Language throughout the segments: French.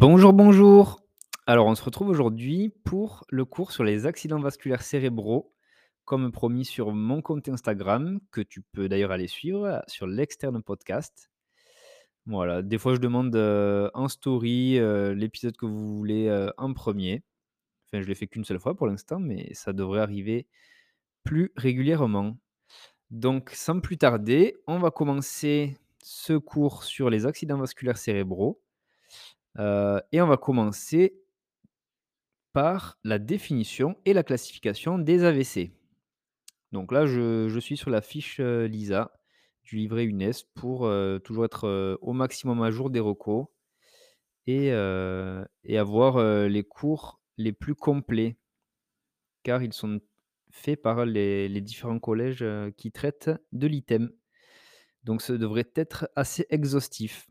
Bonjour, bonjour. Alors, on se retrouve aujourd'hui pour le cours sur les accidents vasculaires cérébraux, comme promis sur mon compte Instagram, que tu peux d'ailleurs aller suivre sur l'externe podcast. Voilà, des fois je demande euh, en story euh, l'épisode que vous voulez euh, en premier. Enfin, je l'ai fait qu'une seule fois pour l'instant, mais ça devrait arriver plus régulièrement. Donc, sans plus tarder, on va commencer ce cours sur les accidents vasculaires cérébraux. Euh, et on va commencer par la définition et la classification des AVC. Donc là, je, suis sur la fiche euh, LISA du livret UNES pour euh, toujours être au maximum à jour des recos et, avoir les cours les plus complets, car ils sont faits par les, les différents collèges qui traitent de l'item. Donc ça devrait être assez exhaustif.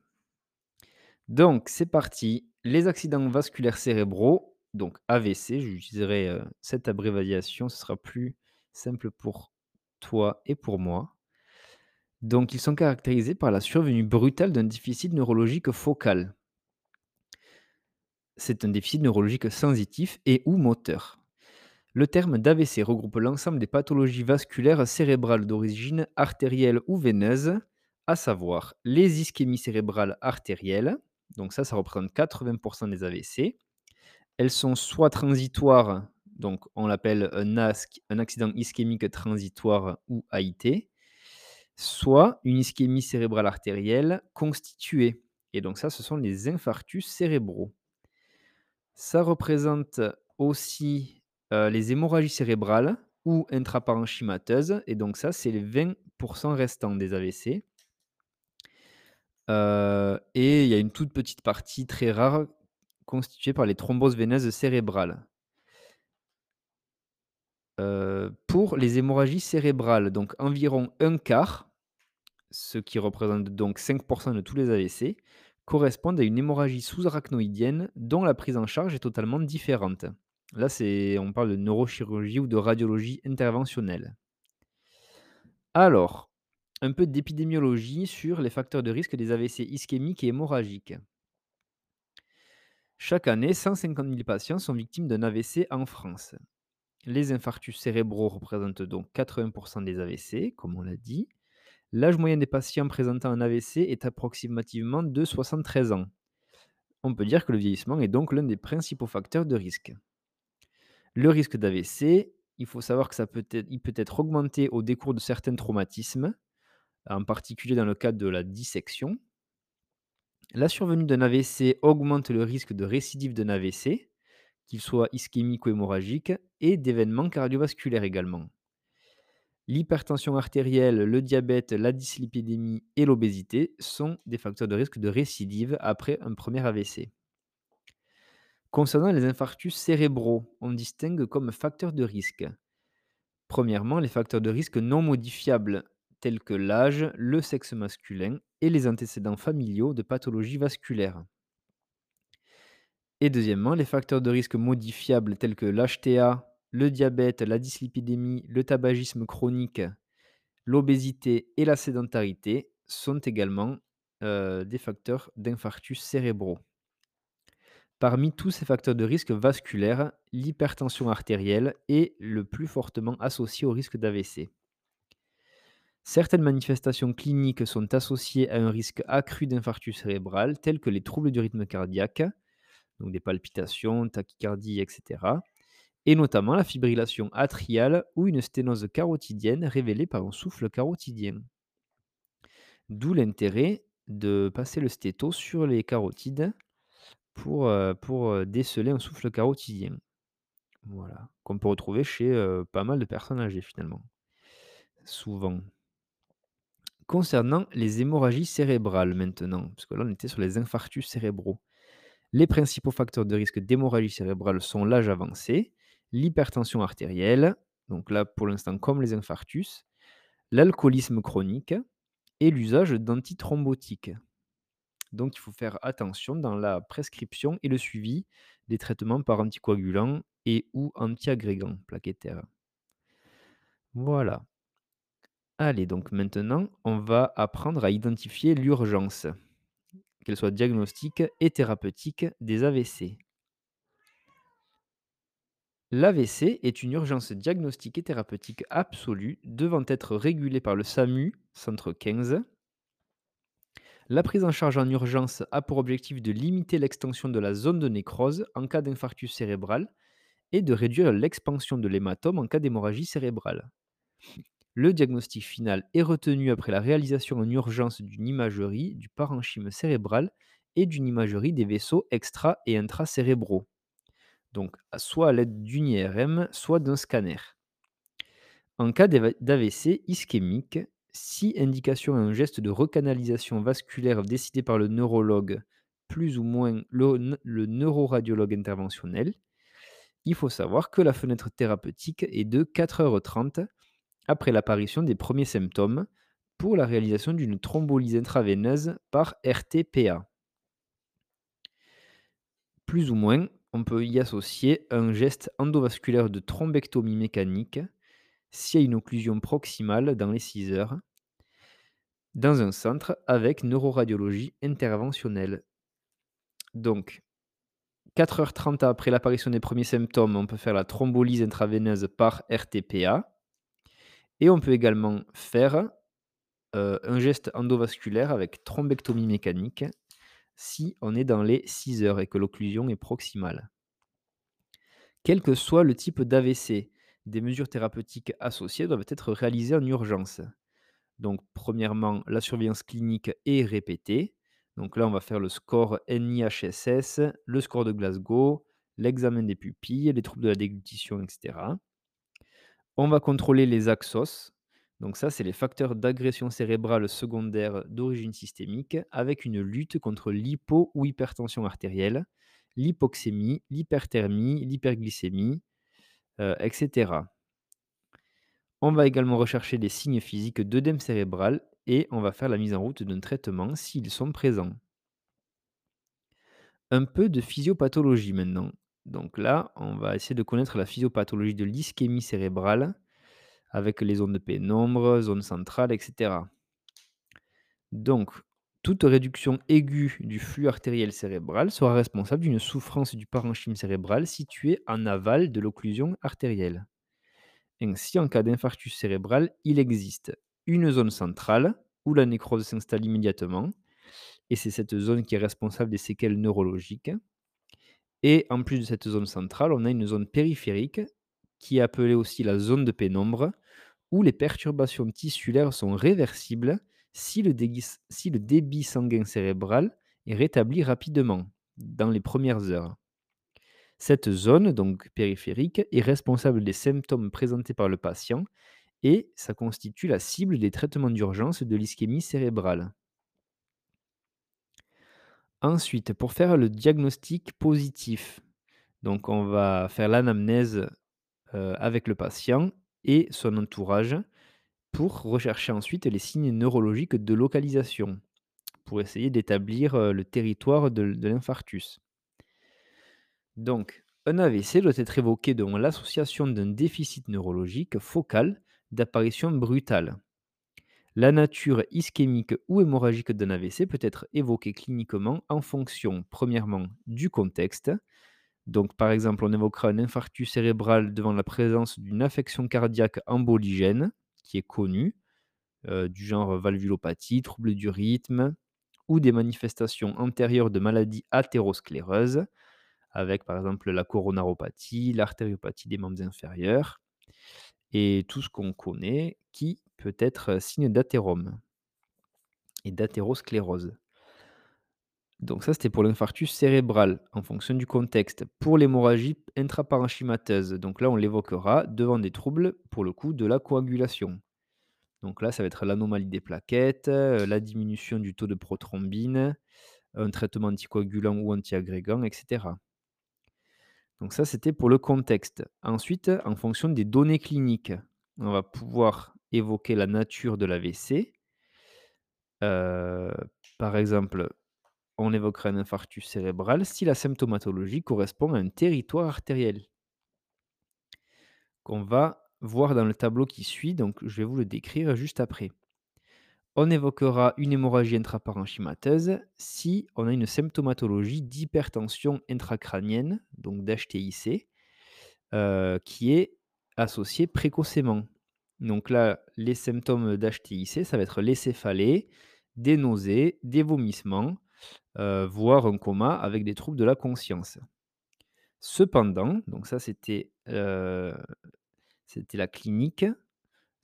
Donc c'est parti. Les accidents vasculaires cérébraux, donc AVC, j'utiliserai cette abréviation, ce sera plus simple pour toi et pour moi. Donc ils sont caractérisés par la survenue brutale d'un déficit neurologique focal. C'est un déficit neurologique sensitif et ou moteur. Le terme d'AVC regroupe l'ensemble des pathologies vasculaires cérébrales d'origine artérielle ou veineuse, à savoir les ischémies cérébrales artérielles, donc ça, ça représente 80% des AVC. Elles sont soit transitoires, donc on l'appelle un, un accident ischémique transitoire ou AIT, soit une ischémie cérébrale artérielle constituée. Et donc ça, ce sont les infarctus cérébraux. Ça représente aussi euh, les hémorragies cérébrales ou intraparenchymateuses. Et donc ça, c'est les 20% restants des AVC. Euh, et il y a une toute petite partie très rare constituée par les thromboses veineuses cérébrales. Euh, pour les hémorragies cérébrales, donc environ un quart, ce qui représente donc 5% de tous les AVC, correspondent à une hémorragie sous-arachnoïdienne dont la prise en charge est totalement différente. Là, on parle de neurochirurgie ou de radiologie interventionnelle. Alors, un peu d'épidémiologie sur les facteurs de risque des AVC ischémiques et hémorragiques. Chaque année, 150 000 patients sont victimes d'un AVC en France. Les infarctus cérébraux représentent donc 80% des AVC, comme on l'a dit. L'âge moyen des patients présentant un AVC est approximativement de 73 ans. On peut dire que le vieillissement est donc l'un des principaux facteurs de risque. Le risque d'AVC, il faut savoir que ça peut être, il peut être augmenté au décours de certains traumatismes, en particulier dans le cadre de la dissection. La survenue d'un AVC augmente le risque de récidive d'un AVC, qu'il soit ischémique ou hémorragique, et d'événements cardiovasculaires également. L'hypertension artérielle, le diabète, la dyslipidémie et l'obésité sont des facteurs de risque de récidive après un premier AVC. Concernant les infarctus cérébraux, on distingue comme facteurs de risque. Premièrement, les facteurs de risque non modifiables tels que l'âge, le sexe masculin et les antécédents familiaux de pathologies vasculaires. Et deuxièmement, les facteurs de risque modifiables tels que l'HTA, le diabète, la dyslipidémie, le tabagisme chronique, l'obésité et la sédentarité sont également euh, des facteurs d'infarctus cérébraux. Parmi tous ces facteurs de risque vasculaire, l'hypertension artérielle est le plus fortement associée au risque d'AVC. Certaines manifestations cliniques sont associées à un risque accru d'infarctus cérébral, tels que les troubles du rythme cardiaque, donc des palpitations, tachycardie, etc., et notamment la fibrillation atriale ou une sténose carotidienne révélée par un souffle carotidien. D'où l'intérêt de passer le stéto sur les carotides pour, euh, euh, déceler un souffle carotidien. Voilà, qu'on peut retrouver chez euh, pas mal de personnes âgées finalement. Souvent. Concernant les hémorragies cérébrales maintenant, parce que là on était sur les infarctus cérébraux. Les principaux facteurs de risque d'hémorragie cérébrale sont l'âge avancé, l'hypertension artérielle, donc là pour l'instant comme les infarctus, l'alcoolisme chronique et l'usage d'antithrombotiques. Donc il faut faire attention dans la prescription et le suivi des traitements par anticoagulants et ou antiagrégants plaquettaires. Voilà. Allez, donc maintenant, on va apprendre à identifier l'urgence. qu'elle soit diagnostique et thérapeutique des AVC. L'AVC est une urgence diagnostique et thérapeutique absolue devant être régulée par le SAMU, centre 15. La prise en charge en urgence a pour objectif de limiter l'extension de la zone de nécrose en cas d'infarctus cérébral et de réduire l'expansion de l'hématome en cas d'hémorragie cérébrale. Le diagnostic final est retenu après la réalisation en urgence d'une imagerie du parenchyme cérébral et d'une imagerie des vaisseaux extra- et intracérébraux. Donc, soit à l'aide d'une IRM, soit d'un scanner. En cas d'AVC ischémique, si indication à un geste de recanalisation vasculaire décidé par le neurologue, plus ou moins le, le neuroradiologue interventionnel, il faut savoir que la fenêtre thérapeutique est de 4h30 après l'apparition des premiers symptômes pour la réalisation d'une thrombolyse intraveineuse par RTPA. Plus ou moins, on peut y associer un geste endovasculaire de thrombectomie mécanique s'il y a une occlusion proximale dans les 6 heures, dans un centre avec neuroradiologie interventionnelle. Donc, 4h30 après l'apparition des premiers symptômes, on peut faire la thrombolyse intraveineuse par RTPA. Et on peut également faire euh, un geste endovasculaire avec thrombectomie mécanique si on est dans les 6 heures et que l'occlusion est proximale. Quel que soit le type d'AVC, des mesures thérapeutiques associées doivent être réalisées en urgence. Donc, premièrement, la surveillance clinique est répétée. Donc là, on va faire le score NIHSS, le score de Glasgow, l'examen des pupilles, les troubles de la déglutition, etc. On va contrôler les axos. Donc ça, c'est les facteurs d'agression cérébrale secondaire d'origine systémique avec une lutte contre l'hypo ou hypertension artérielle, l'hypoxémie, l'hyperthermie, l'hyperglycémie, euh, etc. On va également rechercher des signes physiques d'œdème cérébral et on va faire la mise en route d'un traitement s'ils sont présents. Un peu de physiopathologie maintenant. Donc là, on va essayer de connaître la physiopathologie de l'ischémie cérébrale avec les zones de pénombre, zone centrale, etc. Donc, toute réduction aiguë du flux artériel cérébral sera responsable d'une souffrance du parenchyme cérébral situé en aval de l'occlusion artérielle. Ainsi, en cas d'infarctus cérébral, il existe une zone centrale où la nécrose s'installe immédiatement, et c'est cette zone qui est responsable des séquelles neurologiques. Et en plus de cette zone centrale, on a une zone périphérique qui est appelée aussi la zone de pénombre, où les perturbations tissulaires sont réversibles si le, débit sanguin cérébral est rétabli rapidement, dans les premières heures. Cette zone, donc périphérique, est responsable des symptômes présentés par le patient et ça constitue la cible des traitements d'urgence de l'ischémie cérébrale. Ensuite, pour faire le diagnostic positif, on va faire l'anamnèse euh, avec le patient et son entourage pour rechercher ensuite les signes neurologiques de localisation, pour essayer d'établir euh, le territoire de l'infarctus. Donc, un AVC doit être évoqué devant l'association d'un déficit neurologique focal d'apparition brutale. La nature ischémique ou hémorragique d'un AVC peut être évoquée cliniquement en fonction, premièrement, du contexte. Donc, par exemple, on évoquera un infarctus cérébral devant la présence d'une affection cardiaque emboligène, qui est connue, euh, du genre valvulopathie, trouble du rythme, ou des manifestations antérieures de maladies athéroscléreuses, avec par exemple la coronaropathie, l'artériopathie des membres inférieurs et tout ce qu'on connaît qui peut être signe d'athérome et d'athérosclérose. Donc ça, c'était pour l'infarctus cérébral en fonction du contexte. Pour l'hémorragie intraparenchymateuse, donc là, on l'évoquera devant des troubles, pour le coup, de la coagulation. Donc là, ça va être l'anomalie des plaquettes, la diminution du taux de prothrombine, un traitement anticoagulant ou antiagrégant, etc. Donc ça, c'était pour le contexte. Ensuite, en fonction des données cliniques, on va pouvoir évoquer la nature de l'AVC. Euh, par exemple, on évoquera un infarctus cérébral si la symptomatologie correspond à un territoire artériel qu'on va voir dans le tableau qui suit, donc je vais vous le décrire juste après. On évoquera une hémorragie intraparenchymateuse si on a une symptomatologie d'hypertension intracrânienne, donc d'HTIC, euh, qui est associée précocement. Donc là, les symptômes d'HTIC, ça va être les céphalées, des nausées, des vomissements, euh, voire un coma avec des troubles de la conscience. Cependant, donc ça c'était euh, c'était la clinique,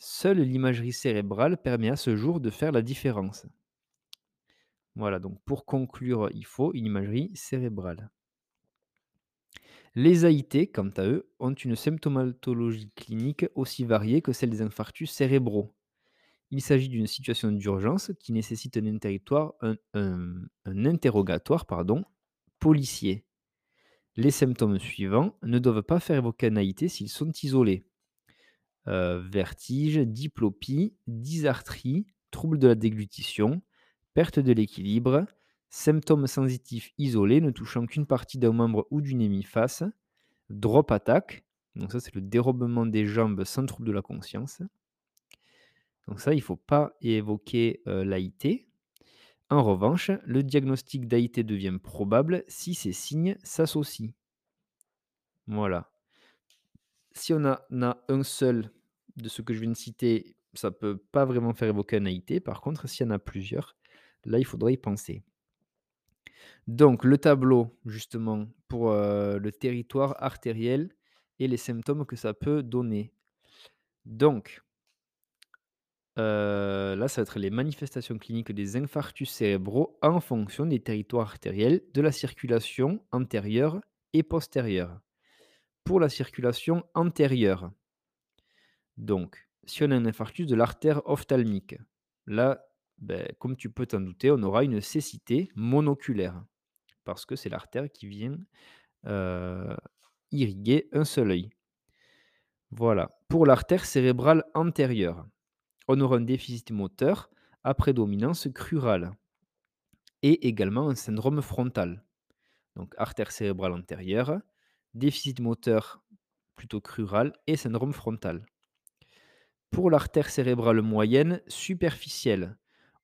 seule l'imagerie cérébrale permet à ce jour de faire la différence. Voilà, donc pour conclure, il faut une imagerie cérébrale. Les AIT, quant à eux, ont une symptomatologie clinique aussi variée que celle des infarctus cérébraux. Il s'agit d'une situation d'urgence qui nécessite un, interrogatoire policier. Les symptômes suivants ne doivent pas faire évoquer un AIT s'ils sont isolés. Euh, vertige, diplopie, dysarthrie, trouble de la déglutition, perte de l'équilibre, symptômes sensitifs isolés ne touchant qu'une partie d'un membre ou d'une hémiface, drop attack, donc ça c'est le dérobement des jambes sans trouble de la conscience. Donc ça, il ne faut pas évoquer euh, l'AIT. En revanche, le diagnostic d'AIT devient probable si ces signes s'associent. Voilà. Si on a, a un seul de ce que je viens de citer, ça ne peut pas vraiment faire évoquer un AIT. Par contre, s'il y en a plusieurs, là, il faudrait y penser. Donc, le tableau, justement, pour euh, le territoire artériel et les symptômes que ça peut donner. Donc, euh, là, ça va être les manifestations cliniques des infarctus cérébraux en fonction des territoires artériels, de la circulation antérieure et postérieure. Pour la circulation antérieure, donc, si on a un infarctus de l'artère ophtalmique, là, ben, comme tu peux t'en douter, on aura une cécité monoculaire, parce que c'est l'artère qui vient euh, irriguer un seul œil. Voilà. Pour l'artère cérébrale antérieure, on aura un déficit moteur à prédominance crurale et également un syndrome frontal. Donc artère cérébrale antérieure, déficit moteur plutôt crural et syndrome frontal. Pour l'artère cérébrale moyenne superficielle,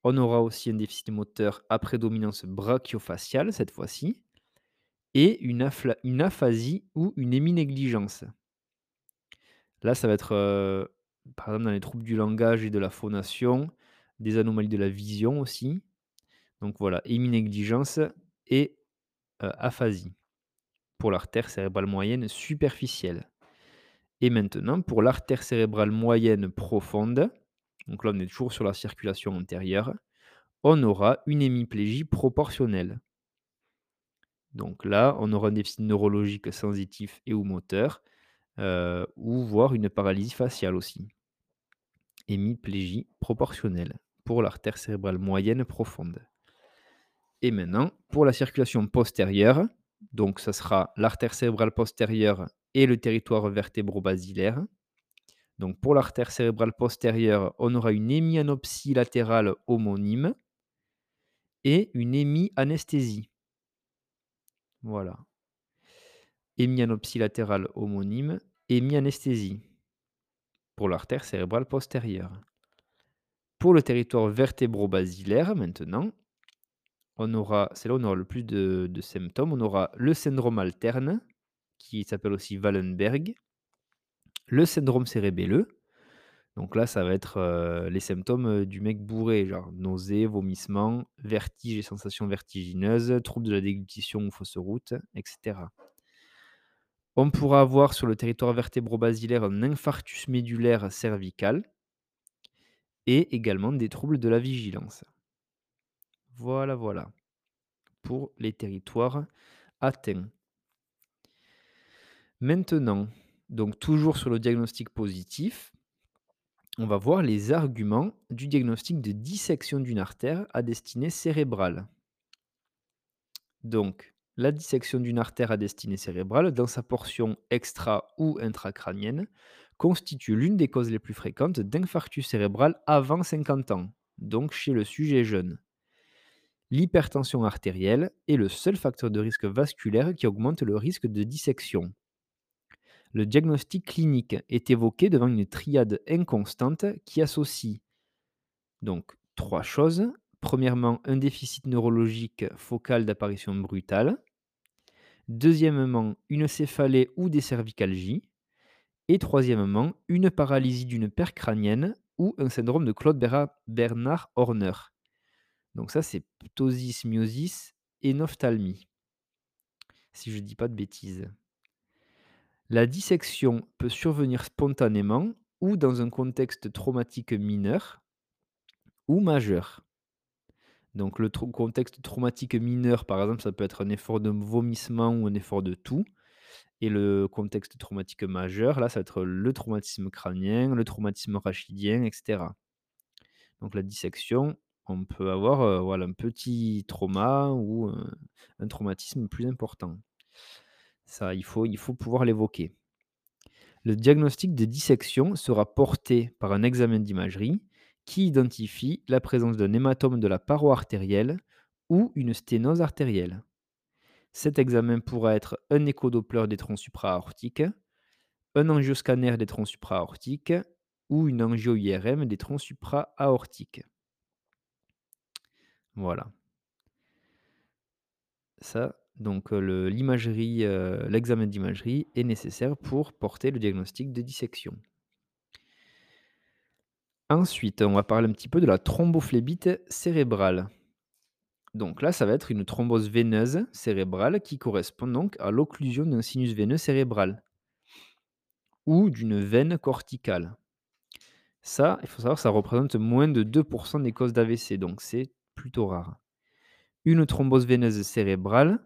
on aura aussi un déficit moteur à prédominance brachiofaciale cette fois-ci et une, aphasie ou une héminégligence. Là, ça va être euh, par exemple dans les troubles du langage et de la phonation, des anomalies de la vision aussi. Donc voilà, héminégligence et euh, aphasie pour l'artère cérébrale moyenne superficielle. Et maintenant, pour l'artère cérébrale moyenne profonde, donc là on est toujours sur la circulation antérieure, on aura une hémiplégie proportionnelle. Donc là, on aura un déficit neurologique sensitif et ou moteur, euh, ou voire une paralysie faciale aussi. Hémiplégie proportionnelle pour l'artère cérébrale moyenne profonde. Et maintenant, pour la circulation postérieure, donc ça sera l'artère cérébrale postérieure et le territoire vertébro-basilaire. Donc pour l'artère cérébrale postérieure, on aura une hémianopsie latérale homonyme et une hémianesthésie. Voilà. Hémianopsie latérale homonyme, hémianesthésie pour l'artère cérébrale postérieure. Pour le territoire vertébro-basilaire, maintenant, on aura, c'est là où on aura le plus de, symptômes. On aura le syndrome alterne, qui s'appelle aussi Wallenberg, le syndrome cérébelleux. Donc là, ça va être euh, les symptômes euh, du mec bourré, genre nausées, vomissements, vertige et sensations vertigineuses, troubles de la déglutition ou fausse route, etc. On pourra avoir sur le territoire vertébro-basilaire un infarctus médulaire cervical et également des troubles de la vigilance. Voilà, voilà. Pour les territoires atteints. Maintenant, donc toujours sur le diagnostic positif, on va voir les arguments du diagnostic de dissection d'une artère à destinée cérébrale. Donc, la dissection d'une artère à destinée cérébrale, dans sa portion extra ou intracrânienne, constitue l'une des causes les plus fréquentes d'infarctus cérébral avant 50 ans, donc chez le sujet jeune. L'hypertension artérielle est le seul facteur de risque vasculaire qui augmente le risque de dissection. Le diagnostic clinique est évoqué devant une triade inconstante qui associe donc 3 choses. Premièrement, un déficit neurologique focal d'apparition brutale. Deuxièmement, une céphalée ou des cervicalgies. Et troisièmement, une paralysie d'une paire crânienne ou un syndrome de Claude Bernard Horner. Donc ça, c'est ptosis, myosis et ophtalmie. Si je ne dis pas de bêtises. La dissection peut survenir spontanément ou dans un contexte traumatique mineur ou majeur. Donc le contexte traumatique mineur, par exemple, ça peut être un effort de vomissement ou un effort de toux. Et le contexte traumatique majeur, là, ça va être le traumatisme crânien, le traumatisme rachidien, etc. Donc la dissection, on peut avoir voilà, un petit trauma ou un, un traumatisme plus important. Ça, il faut, il faut pouvoir l'évoquer. Le diagnostic de dissection sera porté par un examen d'imagerie qui identifie la présence d'un hématome de la paroi artérielle ou une sténose artérielle. Cet examen pourra être un échodoppler des troncs supra-aortiques, un angioscanner des troncs supra-aortiques ou une angio-IRM des troncs supra-aortiques. Voilà. Ça, donc l'imagerie, l'examen d'imagerie est nécessaire pour porter le diagnostic de dissection. Ensuite, on va parler un petit peu de la thrombophlébite cérébrale. Donc là, ça va être une thrombose veineuse cérébrale qui correspond donc à l'occlusion d'un sinus veineux cérébral ou d'une veine corticale. Ça, il faut savoir ça représente moins de 2% des causes d'AVC, donc c'est plutôt rare. Une thrombose veineuse cérébrale,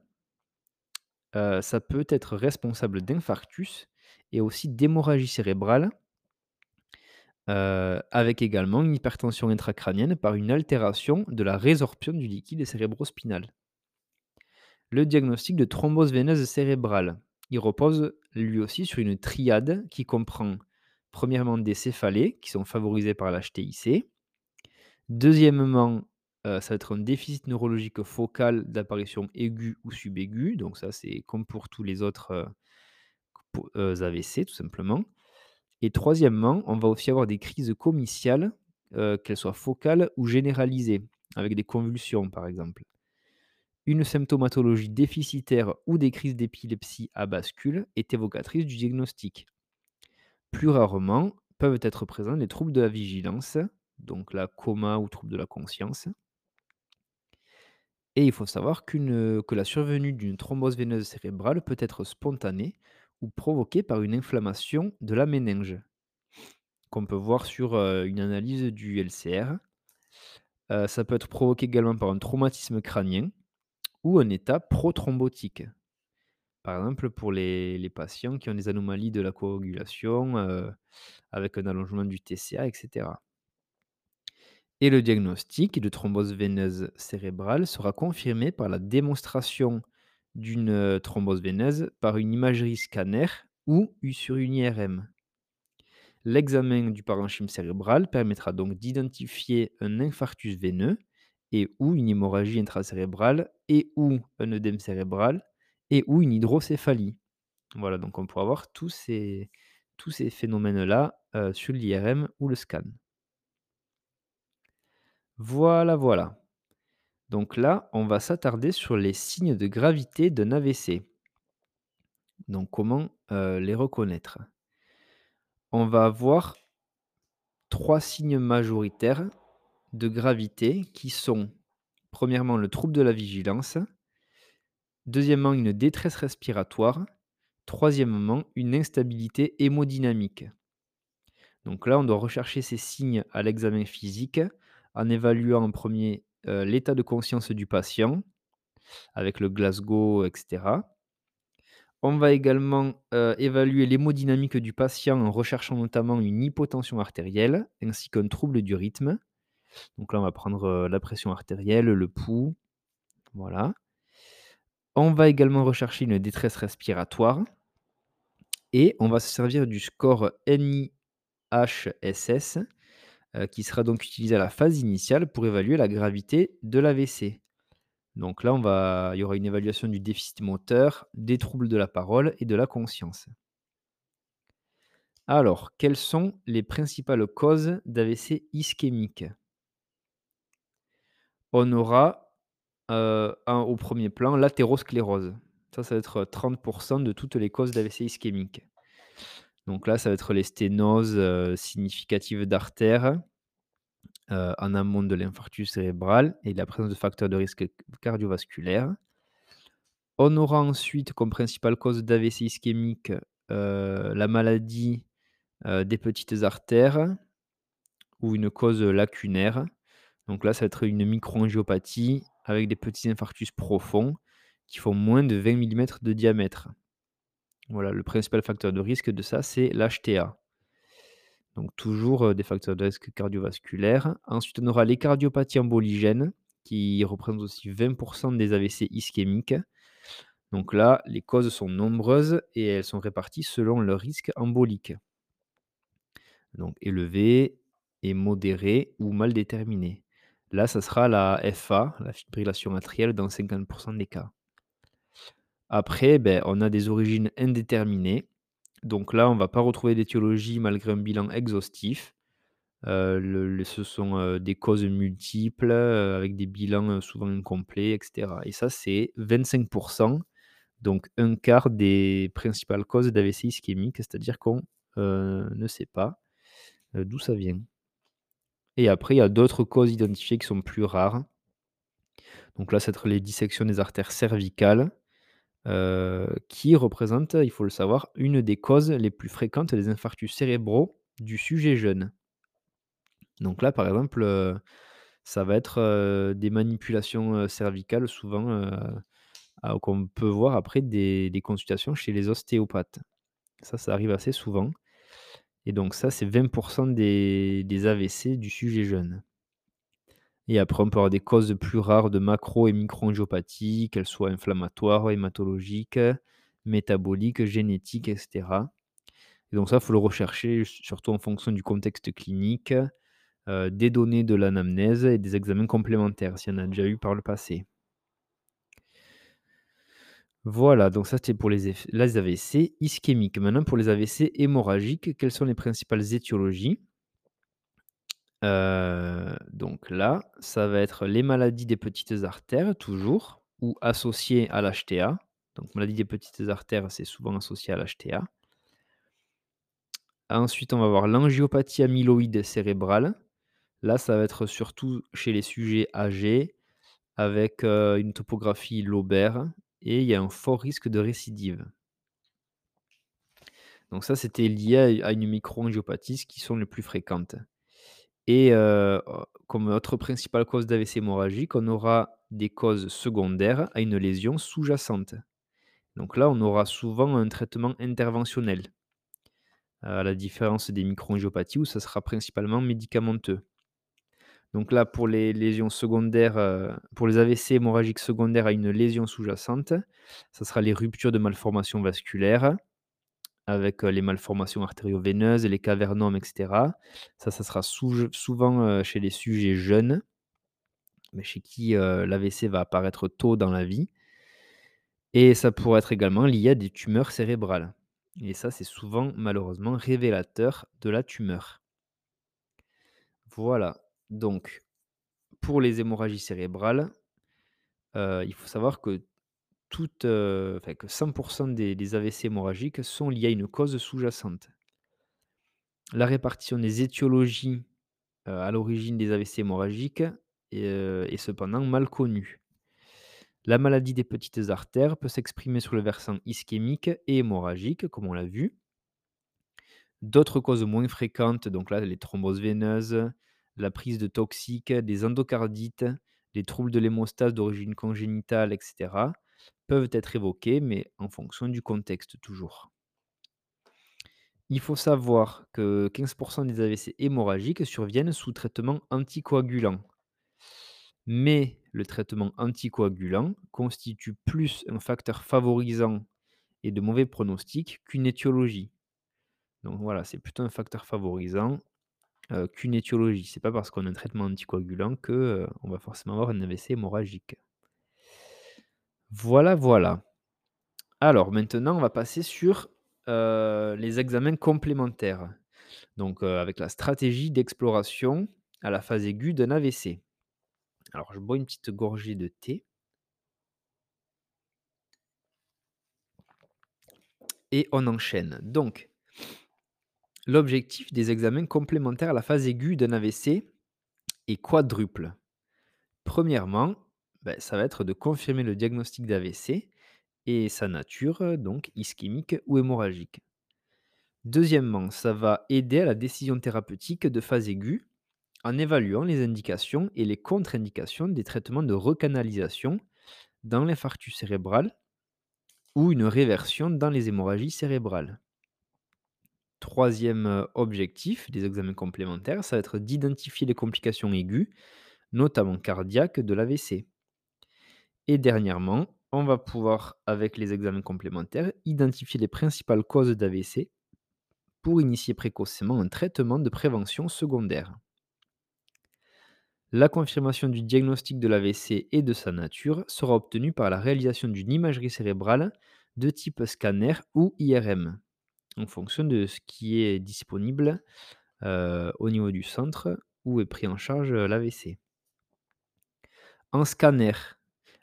ça peut être responsable d'infarctus et aussi d'hémorragie cérébrale, avec également une hypertension intracrânienne par une altération de la résorption du liquide cérébrospinal. Le diagnostic de thrombose veineuse cérébrale, il repose lui aussi sur une triade qui comprend premièrement des céphalées qui sont favorisées par l'HTIC, deuxièmement euh, ça va être un déficit neurologique focal d'apparition aiguë ou subaiguë, donc ça c'est comme pour tous les autres euh, euh, AVC tout simplement. Et troisièmement, on va aussi avoir des crises comiciales, qu'elles soient focales ou généralisées, avec des convulsions par exemple. Une symptomatologie déficitaire ou des crises d'épilepsie à bascule est évocatrice du diagnostic. Plus rarement, peuvent être présents les troubles de la vigilance, donc la coma ou troubles de la conscience. Et il faut savoir que la survenue d'une thrombose veineuse cérébrale peut être spontanée ou provoquée par une inflammation de la méninge, qu'on peut voir sur une analyse du LCR. ça peut être provoqué également par un traumatisme crânien ou un état prothrombotique. Par exemple, pour les patients qui ont des anomalies de la coagulation, avec un allongement du TCA, etc. Et le diagnostic de thrombose veineuse cérébrale sera confirmé par la démonstration d'une thrombose veineuse par une imagerie scanner ou sur une IRM. L'examen du parenchyme cérébral permettra donc d'identifier un infarctus veineux et ou une hémorragie intracérébrale et ou un œdème cérébral et ou une hydrocéphalie. Voilà, donc on pourra avoir tous ces, tous ces phénomènes-là sur l'IRM ou le scan. Voilà, voilà. Donc là, on va s'attarder sur les signes de gravité d'un AVC. Donc comment euh, les reconnaître? On va avoir trois signes majoritaires de gravité qui sont premièrement le trouble de la vigilance, deuxièmement une détresse respiratoire, troisièmement une instabilité hémodynamique. Donc là, on doit rechercher ces signes à l'examen physique en évaluant en premier l'état de conscience du patient, avec le Glasgow, etc. On va également évaluer l'hémodynamique du patient en recherchant notamment une hypotension artérielle ainsi qu'un trouble du rythme. Donc là, on va prendre la pression artérielle, le pouls. Voilà. On va également rechercher une détresse respiratoire. Et on va se servir du score NIHSS euh, qui sera donc utilisé à la phase initiale pour évaluer la gravité de l'AVC. Donc là, il y aura une évaluation du déficit moteur, des troubles de la parole et de la conscience. Alors, quelles sont les principales causes d'AVC ischémique? On aura, en au 1er plan l'athérosclérose. Ça, ça va être 30% de toutes les causes d'AVC ischémique. Donc là, ça va être les sténoses, heu, significatives d'artères, heu, en amont de l'infarctus cérébral et la présence de facteurs de risque cardiovasculaires. On aura ensuite comme principale cause d'AVC ischémique, heu, la maladie, des petites artères ou une cause lacunaire. Donc là, ça va être une microangiopathie avec des petits infarctus profonds qui font moins de 20 millimètres de diamètre. Voilà, le principal facteur de risque de ça, c'est l'HTA. Donc toujours, heu, des facteurs de risque cardiovasculaires. Ensuite, on aura les cardiopathies emboligènes qui représentent aussi 20% des AVC ischémiques. Donc là, les causes sont nombreuses et elles sont réparties selon leur risque embolique. Donc élevé et modéré ou mal déterminé. Là, ça sera la FA, la fibrillation atriale, dans 50% des cas. Après, beh, on a des origines indéterminées. Donc là, on va pas retrouver d'étiologie malgré un bilan exhaustif. Le ce sont, heu, des causes multiples, heu, avec des bilans, souvent incomplets et cetera et ça, c'est 25% donc un quart des principales causes d'AVC ischémique, c'est-à-dire qu'on, ne sait pas, d'où ça vient et après, il y a d'autres causes identifiées qui sont plus rares. Donc là, être les dissections des artères cervicales, heu, qui représentent, il faut le savoir, une des causes les plus fréquentes des infarctus cérébraux du sujet jeune. Donc là, par exemple, heu, ça va être, heu, des manipulations, cervicales souvent, qu'on peut voir après des consultations chez les ostéopathes. Ça, ça arrive assez souvent et donc ça, c'est 20 des des AVC du sujet jeune et après on peut avoir des causes plus rares de macro et microangiopathie, qu'elles soient inflammatoires, hématologiques, métaboliques, génétiques et cetera et donc ça, il faut le rechercher surtout en fonction du contexte clinique, heu, des données de l'anamnèse et des examens complémentaires s'il y en a déjà eu par le passé. Voilà, donc ça c'était pour les les AVC ischémiques. Maintenant pour les AVC hémorragiques, quelles sont les principales étiologies? Heu, donc là, ça va être les maladies des petites artères toujours ou associées à l'HTA. Donc maladie des petites artères, c'est souvent associé à l'HTA. Ensuite, on va avoir l'angiopathie amyloïde cérébrale. Là, ça va être surtout chez les sujets âgés avec, heu, une topographie lobaire et il y a un fort risque de récidive. Donc ça, c'était lié à une microangiopathie, ce qui sont les plus fréquentes et comme autre principale cause d'AVC hémorragique, on aura des causes secondaires à une lésion sous-jacente. Donc là, on aura souvent un traitement interventionnel, à la différence des microangiopathies où ça sera principalement médicamenteux. Donc là, pour les lésions secondaires, pour les AVC hémorragiques secondaires à une lésion sous-jacente, ça sera les ruptures de malformations vasculaires avec, les malformations artério-veineuses, les cavernomes et cetera. Ça, ça sera souvent, chez les sujets jeunes, mais chez qui, l'AVC va apparaître tôt dans la vie et ça pourrait être également lié à des tumeurs cérébrales et ça, c'est souvent malheureusement révélateur de la tumeur. Voilà, donc pour les hémorragies cérébrales, il faut savoir que toutes, heu, enfin que 100 des des AVC hémorragiques sont liés à une cause sous-jacente. La répartition des étiologies, heu, à l'origine des AVC hémorragiques est, heu, est cependant mal connue. La maladie des petites artères peut s'exprimer sur le versant ischémique et hémorragique, comme on l'a vu. D'autres causes moins fréquentes, donc là, les thromboses veineuses, la prise de toxiques, des endocardites, des troubles de l'hémostase d'origine congénitale et cetera, peuvent être évoquées, mais en fonction du contexte toujours. Il faut savoir que 15% des AVC hémorragiques surviennent sous traitement anticoagulant. Mais le traitement anticoagulant constitue plus un facteur favorisant et de mauvais pronostic qu'une étiologie. Donc voilà, c'est plutôt un facteur favorisant, heu, qu'une étiologie. C'est pas parce qu'on a un traitement anticoagulant que, heu, on va forcément avoir un AVC hémorragique. Voilà, voilà. Alors maintenant, on va passer sur, heu, les examens complémentaires. Donc, heu, avec la stratégie d'exploration à la phase aiguë d'un AVC. Alors je bois une petite gorgée de thé. Et on enchaîne. Donc l'objectif des examens complémentaires à la phase aiguë d'un AVC est quadruple. Premièrement, bah, ça va être de confirmer le diagnostic d'AVC et sa nature, donc ischémique ou hémorragique. Deuxièmement, ça va aider à la décision thérapeutique de phase aiguë en évaluant les indications et les contre-indications des traitements de recanalisation dans l'infarctus cérébral ou une réversion dans les hémorragies cérébrales. Troisième objectif des examens complémentaires, ça va être d'identifier les complications aiguës, notamment cardiaques, de l'AVC. Et dernièrement, on va pouvoir, avec les examens complémentaires, identifier les principales causes d'AVC pour initier précocement un traitement de prévention secondaire. La confirmation du diagnostic de l'AVC et de sa nature sera obtenue par la réalisation d'une imagerie cérébrale de type scanner ou IRM, en fonction de ce qui est disponible euh, au niveau du centre où est pris en charge euh, l'AVC. En scanner,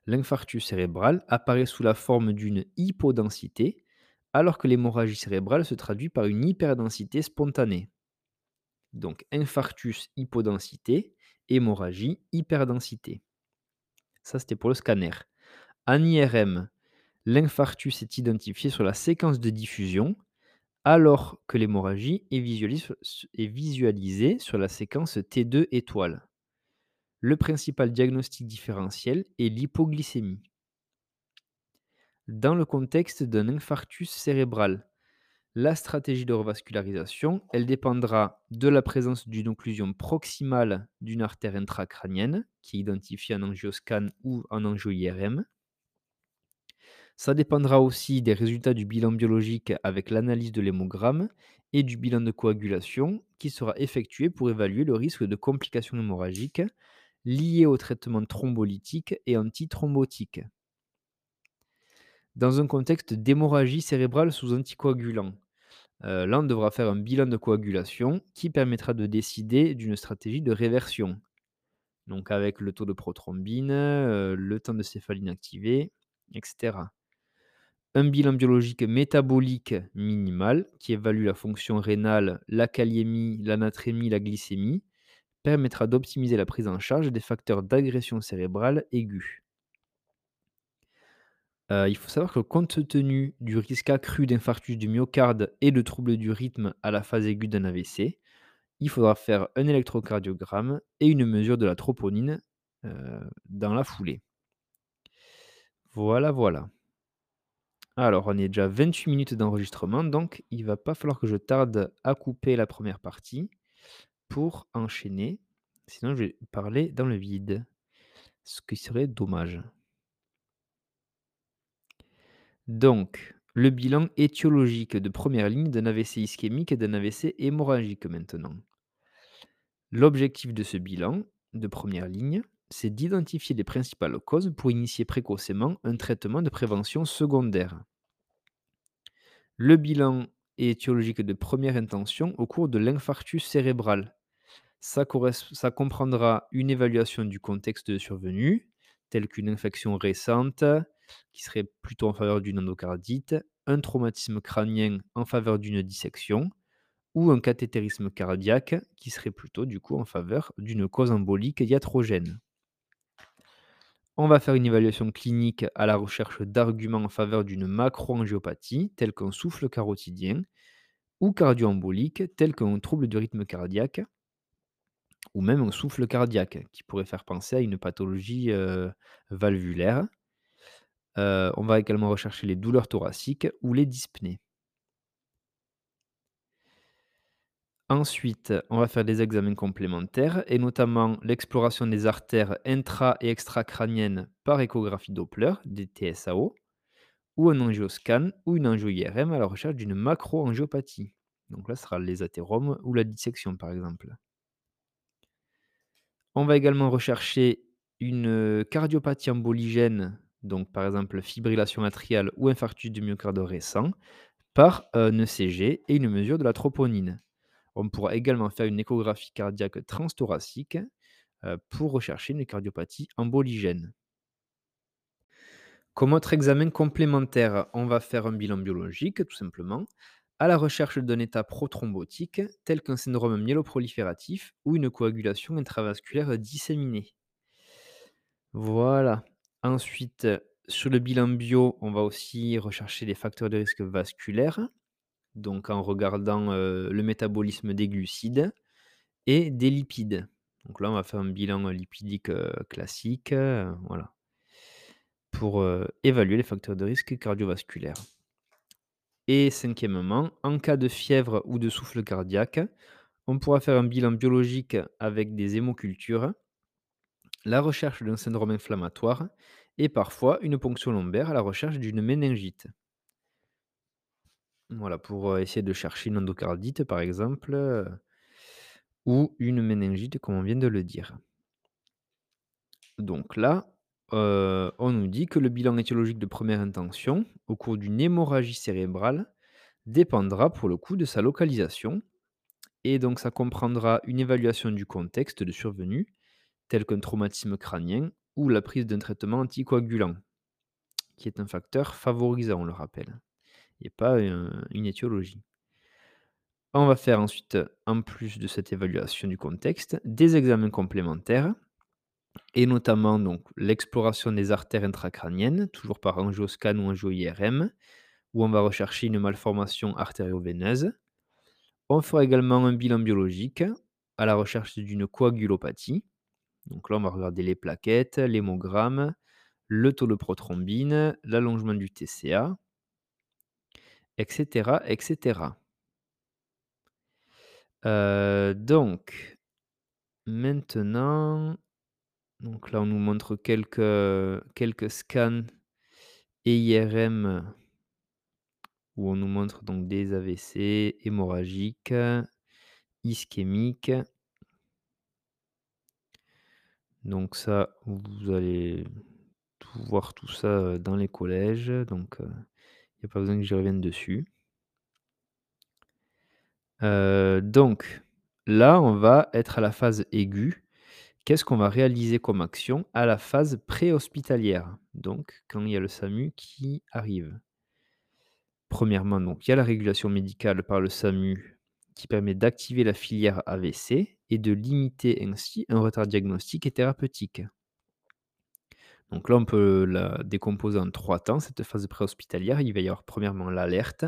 l'infarctus cérébral apparaît sous la forme d'une hypodensité, alors que l'hémorragie cérébrale se traduit par une hyperdensité spontanée. Donc infarctus hypodensité, hémorragie hyperdensité. Ça c'était pour le scanner. En IRM, l'infarctus est identifié sur la séquence de diffusion, alors que l'hémorragie est visualisée sur la séquence T2 étoile. Le principal diagnostic différentiel est l'hypoglycémie. Dans le contexte d'un infarctus cérébral, la stratégie de revascularisation, dépendra de la présence d'une occlusion proximale d'une artère intracrânienne, qui est identifiée en ou en angio-IRM. Ça dépendra aussi des résultats du bilan biologique avec l'analyse de l'hémogramme et du bilan de coagulation qui sera effectué pour évaluer le risque de complications hémorragiques liées au traitement thrombolytique et antithrombotique. Dans un contexte d'hémorragie cérébrale sous anticoagulant, euh, devra faire un bilan de coagulation qui permettra de décider d'une stratégie de réversion. Donc avec le taux de prothrombine, euh, le temps de céphaline activé, etc. Un bilan biologique métabolique minimal qui évalue la fonction rénale, la kaliémie, la natrémie, la glycémie, permettra d'optimiser la prise en charge des facteurs d'agression cérébrale aiguë. Euh, il faut savoir que compte tenu du risque accru d'infarctus du myocarde et de troubles du rythme à la phase aiguë d'un AVC, il faudra faire un électrocardiogramme et une mesure de la troponine euh, dans la foulée. Voilà, voilà. Alors, on est déjà 28 minutes d'enregistrement, donc il va pas falloir que je tarde à couper la première partie pour enchaîner. Sinon, je vais parler dans le vide, ce qui serait dommage. Donc, le bilan étiologique de première ligne d'un AVC ischémique et d'un AVC hémorragique maintenant. L'objectif de ce bilan de première ligne, c'est d'identifier les principales causes pour initier précocement un traitement de prévention secondaire. Le bilan étiologique de première intention au cours de l'infarctus cérébral. Ça, comprendra une évaluation du contexte survenu, tel qu'une infection récente qui serait plutôt en faveur d'une endocardite, un traumatisme crânien en faveur d'une dissection, ou un cathétérisme cardiaque qui serait plutôt du coup en faveur d'une cause embolique iatrogène. On va faire une évaluation clinique à la recherche d'arguments en faveur d'une macroangiopathie, telle qu'un souffle carotidien, ou cardio-embolique, tel qu'un trouble du rythme cardiaque, ou même un souffle cardiaque, qui pourrait faire penser à une pathologie valvulaire. On va également rechercher les douleurs thoraciques ou les dyspnées. Ensuite, on va faire des examens complémentaires et notamment l'exploration des artères intra et extracrâniennes par échographie Doppler, des TSAO, ou un angioscan ou une angio-IRM à la recherche d'une macroangiopathie. Donc là, ce sera les athéromes ou la dissection par exemple. On va également rechercher une cardiopathie emboligène, donc par exemple fibrillation atriale ou infarctus du myocarde récent, par un ECG et une mesure de la troponine. On pourra également faire une échographie cardiaque transthoracique pour rechercher une cardiopathie emboligène. Comme autre examen complémentaire, on va faire un bilan biologique, tout simplement, à la recherche d'un état prothrombotique, tel qu'un syndrome myéloprolifératif ou une coagulation intravasculaire disséminée. Voilà. Ensuite, sur le bilan bio, on va aussi rechercher les facteurs de risque vasculaires, donc en regardant, heu, le métabolisme des glucides et des lipides. Donc là, on va faire un bilan lipidique, heu, classique, voilà pour, évaluer les facteurs de risque cardiovasculaires. Et cinquièmement, en cas de fièvre ou de souffle cardiaque, on pourra faire un bilan biologique avec des hémocultures, la recherche d'un syndrome inflammatoire et parfois une ponction lombaire à la recherche d'une méningite. Voilà, pour, heu, essayer de chercher une endocardite par exemple, heu, ou une méningite comme on vient de le dire. Donc là, heu, on nous dit que le bilan étiologique de première intention, au cours d'une hémorragie cérébrale, dépendra pour le coup de sa localisation et donc ça comprendra une évaluation du contexte de survenue, tel qu'un traumatisme crânien ou la prise d'un traitement anticoagulant, qui est un facteur favorisant, on le rappelle, et pas, une étiologie. On va faire ensuite, en plus de cette évaluation du contexte, des examens complémentaires et notamment donc l'exploration des artères intracrâniennes, toujours par angioscan ou angio-IRM, où on va rechercher une malformation artério-veineuse. On fera également un bilan biologique à la recherche d'une coagulopathie. Donc là, on va regarder les plaquettes, l'hémogramme, le taux de prothrombine, l'allongement du TCA, etc., etc. Heu, donc maintenant, donc là, on nous montre quelques, quelques scans et IRM où on nous montre donc des AVC hémorragiques, ischémiques. Donc ça, vous allez voir tout ça, heu, dans les collèges, donc il n'y a pas besoin que j'y revienne dessus. Heu, donc là, on va être à la phase aiguë. Qu'est-ce qu'on va réaliser comme action à la phase préhospitalière? Donc quand il y a le SAMU qui arrive. Premièrement, donc il y a la régulation médicale par le SAMU qui permet d'activer la filière AVC et de limiter ainsi un retard diagnostique et thérapeutique. Donc là, on peut la décomposer en 3 temps, cette phase préhospitalière. Il va y avoir premièrement l'alerte,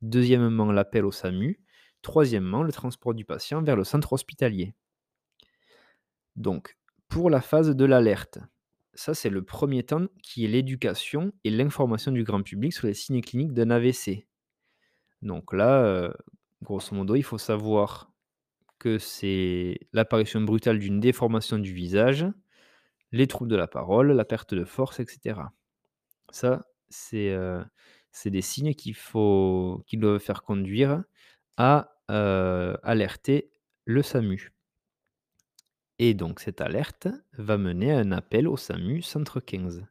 deuxièmement l'appel au SAMU, troisièmement le transport du patient vers le centre hospitalier. Donc, pour la phase de l'alerte, ça c'est le premier temps qui est l'éducation et l'information du grand public sur les signes cliniques d'un AVC. Donc là, heu, grosso modo, il faut savoir que c'est l'apparition brutale d'une déformation du visage, les troubles de la parole, la perte de force, et cetera. Ça, c'est, heu, c'est des signes qu'il faut qui doivent faire conduire à, heu, alerter le SAMU. Et donc cette alerte va mener à un appel au SAMU centre 15.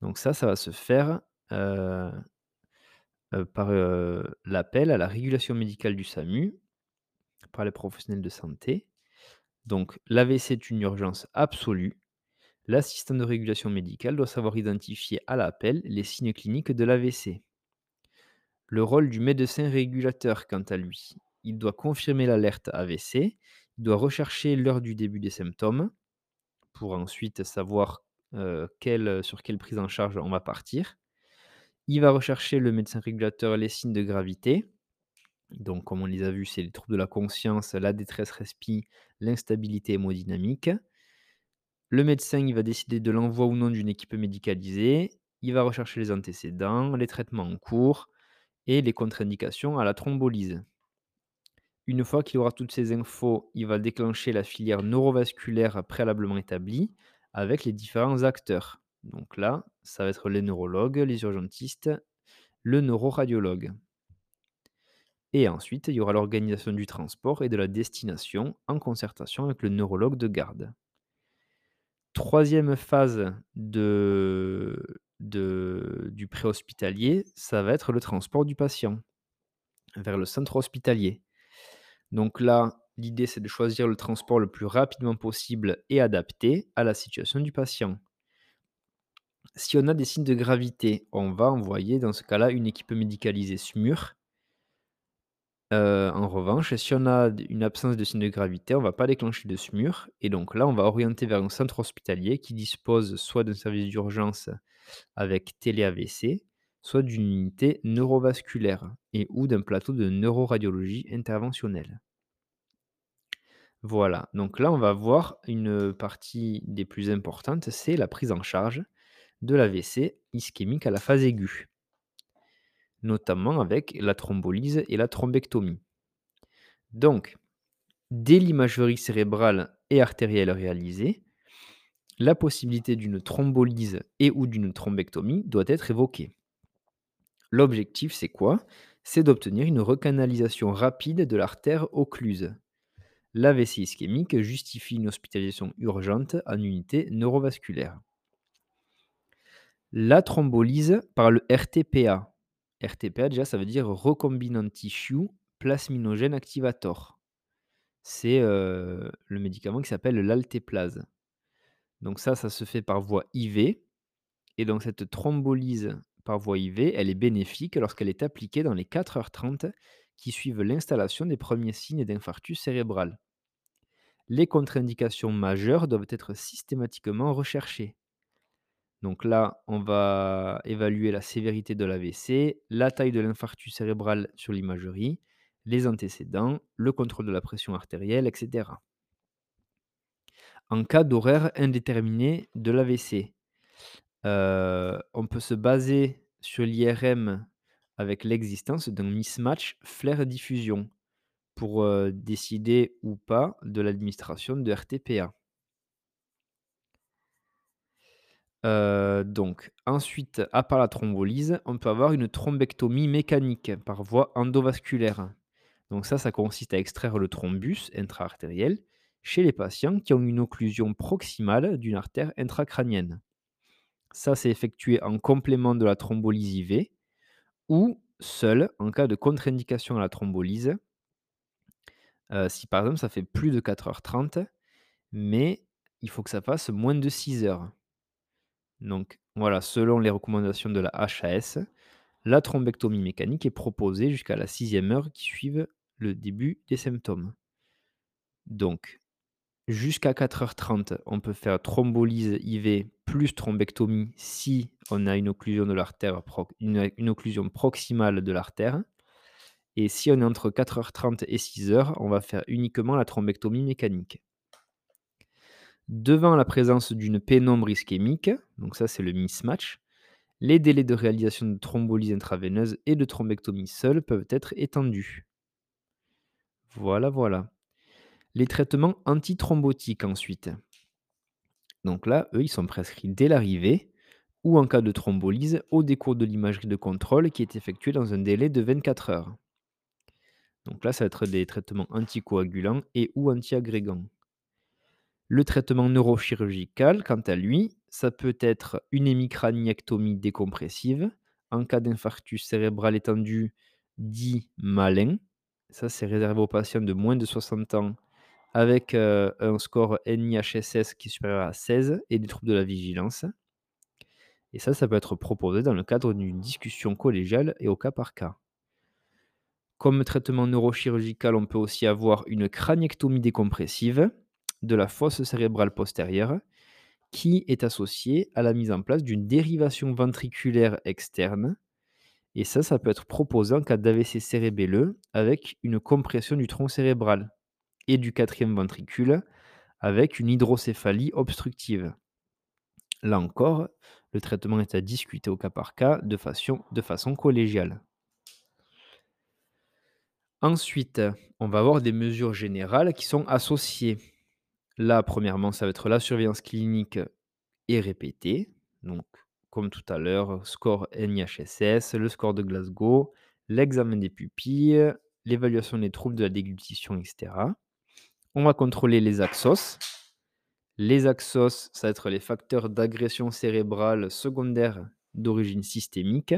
Donc ça, ça va se faire, heu heu, par, heu, l'appel à la régulation médicale du SAMU, par les professionnels de santé. Donc l'AVC est une urgence absolue. L'assistant de régulation médicale doit savoir identifier à l'appel les signes cliniques de l'AVC. Le rôle du médecin régulateur, quant à lui, il doit confirmer l'alerte AVC, il doit rechercher l'heure du début des symptômes pour ensuite savoir, sur quelle prise en charge on va partir. Il va rechercher le médecin régulateur les signes de gravité. Donc comme on les a vus, c'est les troubles de la conscience, la détresse respi, l'instabilité hémodynamique. Le médecin, va décider de l'envoi ou non d'une équipe médicalisée. Il va rechercher les antécédents, les traitements en cours et les contre-indications à la thrombolyse. Une fois qu'il aura toutes ces infos, il va déclencher la filière neurovasculaire préalablement établie avec les différents acteurs. Donc là, ça va être les neurologues, les urgentistes, le neuroradiologue. Et ensuite, il y aura l'organisation du transport et de la destination en concertation avec le neurologue de garde. Troisième phase du préhospitalier, ça va être le transport du patient vers le centre hospitalier. Donc là, l'idée c'est de choisir le transport le plus rapidement possible et adapté à la situation du patient. Si on a des signes de gravité, on va envoyer dans ce cas-là une équipe médicalisée SMUR. Heu, en revanche, si on a une absence de signes de gravité, on va pas déclencher de SMUR et donc là, on va orienter vers un centre hospitalier qui dispose soit d'un service d'urgence avec télé-AVC, soit d'une unité neurovasculaire et ou d'un plateau de neuroradiologie interventionnelle. Voilà, donc là, on va voir une partie des plus importantes, c'est la prise en charge de l'AVC ischémique à la phase aiguë. Notamment avec la thrombolyse et la thrombectomie. Donc, dès l'imagerie cérébrale et artérielle réalisée, la possibilité d'une thrombolyse et ou d'une thrombectomie doit être évoquée. L'objectif, c'est quoi? C'est d'obtenir une recanalisation rapide de l'artère occluse. L'AVC ischémique justifie une hospitalisation urgente en unité neurovasculaire. La thrombolyse par le RTPA. RTPA, déjà, ça veut dire Recombinant Tissue Plasminogène Activator. C'est, heu, le médicament qui s'appelle l'altéplase. Donc ça, ça se fait par voie IV et donc cette thrombolyse par voie IV, elle est bénéfique lorsqu'elle est appliquée dans les 4 heures 30 qui suivent l'installation des premiers signes d'infarctus cérébral. Les contre-indications majeures doivent être systématiquement recherchées. Donc là, on va évaluer la sévérité de l'AVC, la taille de l'infarctus cérébral sur l'imagerie, les antécédents, le contrôle de la pression artérielle, etc. En cas d'horaire indéterminé de l'AVC, heu, on peut se baser sur l'IRM avec l'existence d'un mismatch flaire-diffusion pour, heu, décider ou pas de l'administration de RTPA. Heu, donc ensuite, à part la thrombolyse, on peut avoir une thrombectomie mécanique par voie endovasculaire. Donc ça, ça consiste à extraire le thrombus intra-artériel chez les patients qui ont une occlusion proximale d'une artère intracrânienne. Ça, c'est effectué en complément de la thrombolyse IV ou seul en cas de contre-indication à la thrombolyse. Heu, si par exemple ça fait plus de 4 heures 30, mais il faut que ça fasse moins de 6 heures. Donc voilà, selon les recommandations de la HAS, la thrombectomie mécanique est proposée jusqu'à la sixième heure qui suive le début des symptômes. Donc, jusqu'à 4 heures 30, on peut faire thrombolyse IV plus thrombectomie si on a une occlusion proximale de l'artère et si on est entre 4 heures 30 et 6 heures, on va faire uniquement la thrombectomie mécanique. Devant la présence d'une pénombre ischémique, donc ça c'est le mismatch, les délais de réalisation de thrombolyse intraveineuse et de thrombectomie seule peuvent être étendus. Voilà, voilà. Les traitements antithrombotiques ensuite. Donc là, eux, ils sont prescrits dès l'arrivée ou en cas de thrombolyse au décours de l'imagerie de contrôle qui est effectuée dans un délai de 24 heures. Donc là, ça va être des traitements anticoagulants et ou antiagrégants. Le traitement neurochirurgical, quant à lui, ça peut être une hémicraniectomie décompressive en cas d'infarctus cérébral étendu dit malin. Ça, c'est réservé aux patients de moins de 60 ans avec, heu, un score NIHSS qui est supérieur à 16 et des troubles de la vigilance. Et ça, ça peut être proposé dans le cadre d'une discussion collégiale et au cas par cas. Comme traitement neurochirurgical, on peut aussi avoir une craniectomie décompressive de la fosse cérébrale postérieure qui est associée à la mise en place d'une dérivation ventriculaire externe. Et ça, ça peut être proposé en cas d'AVC cérébelleux avec une compression du tronc cérébral et du quatrième ventricule avec une hydrocéphalie obstructive. Là encore, le traitement est à discuter au cas par cas de façon, de façon collégiale. Ensuite, on va avoir des mesures générales qui sont associées. Là, premièrement, ça va être la surveillance clinique et répétée. Donc, comme tout à l'heure, score NIHSS, le score de Glasgow, l'examen des pupilles, l'évaluation des troubles de la déglutition, etc. On va contrôler les axos. Les axos, ça va être les facteurs d'agression cérébrale secondaire d'origine systémique.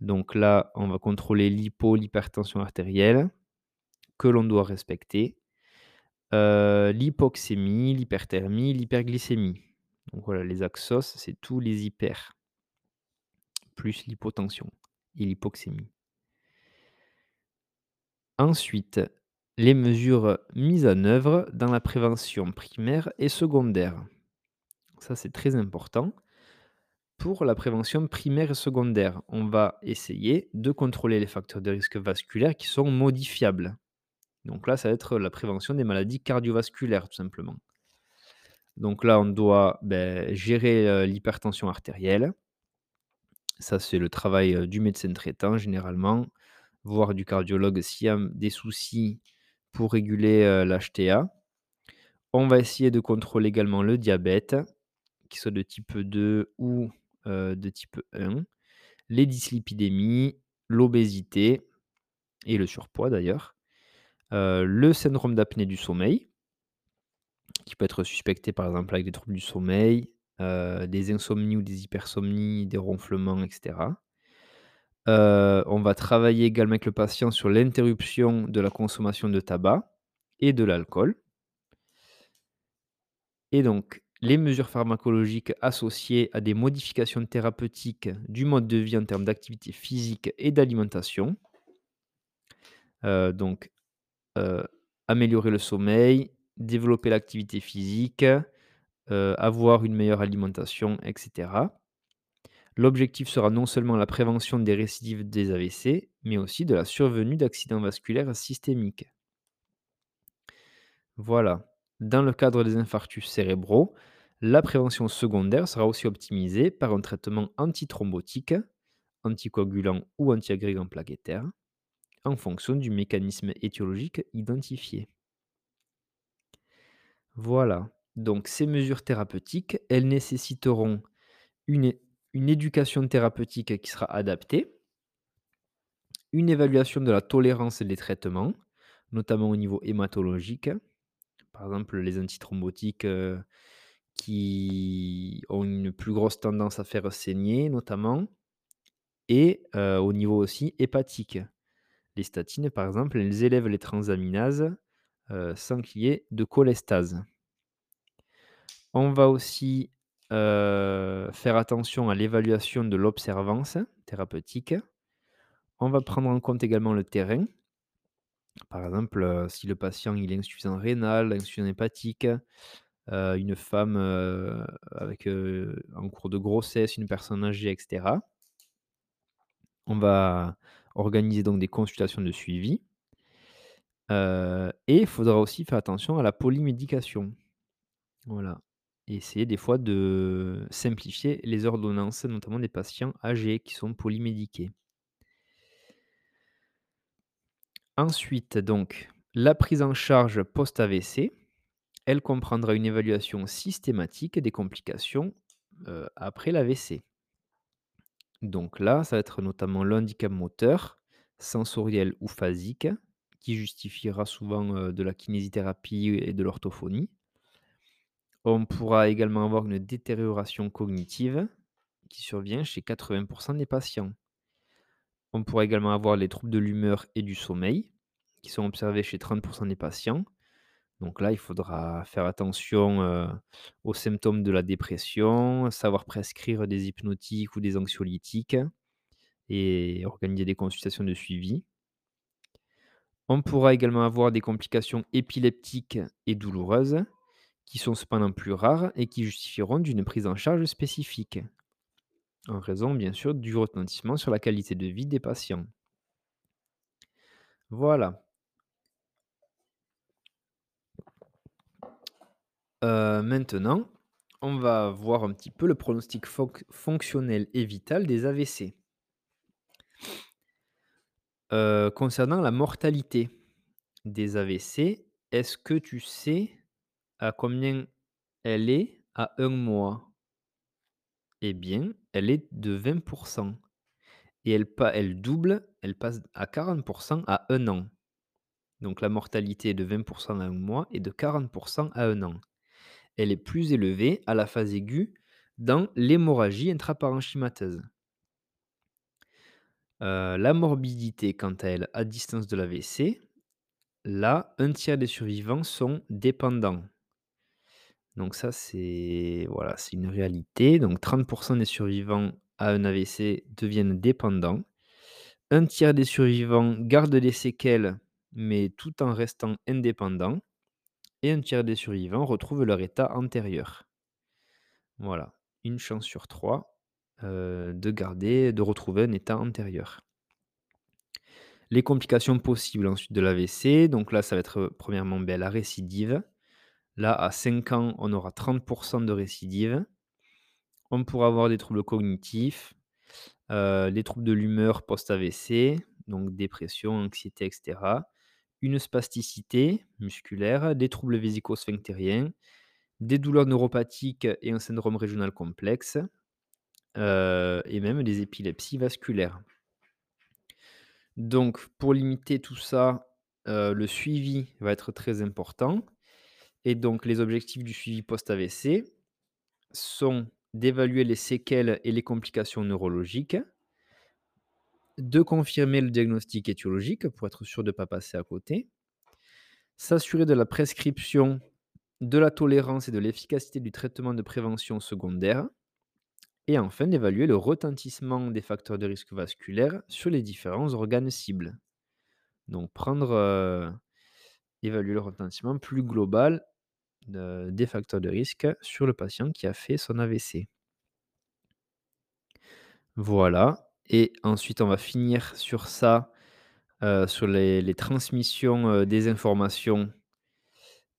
Donc là, on va contrôler l'hypo, l'hypertension artérielle, que l'on doit respecter. Heu, l'hypoxémie, l'hyperthermie, l'hyperglycémie. Donc voilà, les axos, c'est tous les hyper plus l'hypotension et l'hypoxémie. Ensuite, les mesures mises en œuvre dans la prévention primaire et secondaire. Ça, c'est très important. Pour la prévention primaire et secondaire, on va essayer de contrôler les facteurs de risque vasculaire qui sont modifiables. Donc là, ça va être la prévention des maladies cardiovasculaires, tout simplement. Donc là, on doit ben, gérer euh, l'hypertension artérielle. Ça, c'est le travail euh, du médecin traitant, généralement, voire du cardiologue s'il y a des soucis pour réguler l'HTA. On va essayer de contrôler également le diabète, qu'il soit de type 2 ou de type 1, les dyslipidémies, l'obésité et le surpoids d'ailleurs, le syndrome d'apnée du sommeil, qui peut être suspecté par exemple avec des troubles du sommeil, des insomnies ou des hypersomnies, des ronflements, etc. on va travailler également avec le patient sur l'interruption de la consommation de tabac et de l'alcool. Et donc, les mesures pharmacologiques associées à des modifications thérapeutiques du mode de vie en termes d'activité physique et d'alimentation. donc, améliorer le sommeil, développer l'activité physique, avoir une meilleure alimentation, etc. L'objectif sera non seulement la prévention des récidives des AVC, mais aussi de la survenue d'accidents vasculaires systémiques. Voilà. Dans le cadre des infarctus cérébraux, la prévention secondaire sera aussi optimisée par un traitement antithrombotique, anticoagulant ou antiagrégant plaquettaire, en fonction du mécanisme étiologique identifié. Voilà. Donc ces mesures thérapeutiques, elles nécessiteront une, une éducation thérapeutique qui sera adaptée, une évaluation de la tolérance des traitements, notamment au niveau hématologique, par exemple, les antithrombotiques qui ont une plus grosse tendance à faire saigner, notamment, et au niveau aussi hépatique. Les statines, par exemple, elles élèvent les transaminases sans qu'il y ait de cholestase. On va aussi faire attention à l'évaluation de l'observance thérapeutique. On va prendre en compte également le terrain. Par exemple, si le patient il est insuffisant rénal, insuffisant hépatique, une femme, avec, en cours de grossesse, une personne âgée etc. On va organiser donc des consultations de suivi. et il faudra aussi faire attention à la polymédication. Voilà essayer des fois de simplifier les ordonnances, notamment des patients âgés qui sont polymédiqués. Ensuite, donc, la prise en charge post-AVC, elle comprendra une évaluation systématique des complications euh, après l'AVC. Donc là, ça va être notamment l'handicap moteur, sensoriel ou phasique, qui justifiera souvent euh, de la kinésithérapie et de l'orthophonie. On pourra également avoir une détérioration cognitive qui survient chez 80% des patients. On pourra également avoir les troubles de l'humeur et du sommeil, qui sont observés chez 30% des patients. Donc là, il faudra faire attention euh, aux symptômes de la dépression, savoir prescrire des hypnotiques ou des anxiolytiques et organiser des consultations de suivi. On pourra également avoir des complications épileptiques et douloureuses, qui sont cependant plus rares et qui justifieront d'une prise en charge spécifique en raison bien sûr du retentissement sur la qualité de vie des patients. Voilà. Euh, maintenant, on va voir un petit peu le pronostic fonctionnel et vital des AVC. Euh, concernant la mortalité des AVC, est-ce que tu sais à combien elle est à un mois? Eh bien, elle est de 20% et elle elle double, elle passe à 40% à un an. Donc la mortalité est de 20% à un mois et de 40% à un an. Elle est plus élevée à la phase aiguë dans l'hémorragie intraparenchymateuse. Euh, la morbidité, quant à elle, à distance de l'AVC, là, un tiers des survivants sont dépendants. Donc ça, c'est voilà, c'est une réalité. Donc 30% des survivants à un AVC deviennent dépendants. Un tiers des survivants gardent des séquelles, mais tout en restant indépendants. Et un tiers des survivants retrouvent leur état antérieur. Voilà, une chance sur 3 heu, de garder de retrouver un état antérieur. Les complications possibles ensuite de l'AVC, donc là, ça va être, heu, premièrement, beh, la récidive. Là, à 5 ans, on aura 30% de récidive. On pourra avoir des troubles cognitifs, heu, les troubles de l'humeur post-AVC, donc dépression, anxiété et cetera. Une spasticité musculaire, des troubles vésico-sphinctériens, des douleurs neuropathiques et un syndrome régional complexe, heu et même des épilepsies vasculaires. Donc pour limiter tout ça, heu, le suivi va être très important et donc les objectifs du suivi post-AVC sont d'évaluer les séquelles et les complications neurologiques de confirmer le diagnostic étiologique pour être sûr de ne pas passer à côté, s'assurer de la prescription, de la tolérance et de l'efficacité du traitement de prévention secondaire et enfin d'évaluer le retentissement des facteurs de risque vasculaire sur les différents organes cibles. Donc prendre, heu, évaluer le retentissement plus global de des facteurs de risque sur le patient qui a fait son AVC. Voilà et ensuite on va finir sur ça, heu, sur les transmissions, heu, des informations,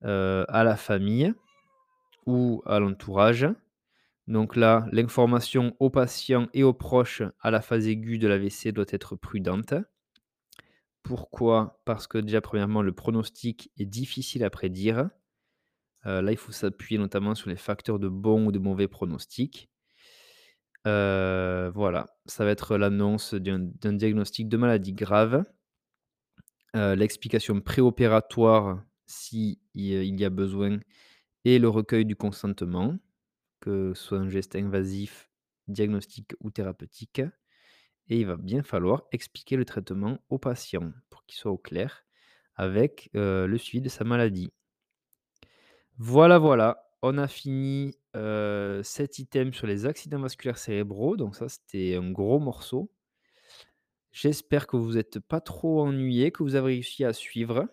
heu, à la famille ou à l'entourage. Donc là, l'information aux patients et aux proches à la phase aiguë de l'AVC doit être prudente. Pourquoi? Parce que déjà, premièrement, le pronostic est difficile à prédire. Heu, là, il faut s'appuyer notamment sur les facteurs de bon ou de mauvais pronostic. Heu, voilà, ça va être l'annonce d'un diagnostic de maladie grave, heu, l'explication préopératoire si i il y a besoin et le recueil du consentement, que ce soit un geste invasif, diagnostique ou thérapeutique et il va bien falloir expliquer le traitement au patient pour qu'il soit au clair avec, le suivi de sa maladie. Voilà, voilà, on a fini, cet item sur les accidents vasculaires cérébraux, donc ça, c'était un gros morceau. J'espère que vous êtes pas trop ennuyés, que vous avez réussi à suivre.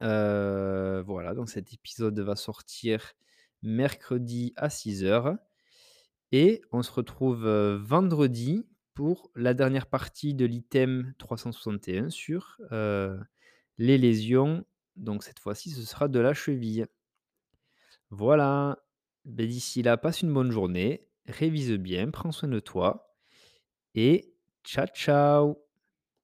Voilà, donc cet épisode va sortir mercredi à six heures et on se retrouve, vendredi pour la dernière partie de l'item 361 sur, les lésions. Donc cette fois-ci, ce sera de la cheville. Voilà, beh, d'ici là, passe une bonne journée, révise bien, prends soin de toi et ciao, ciao!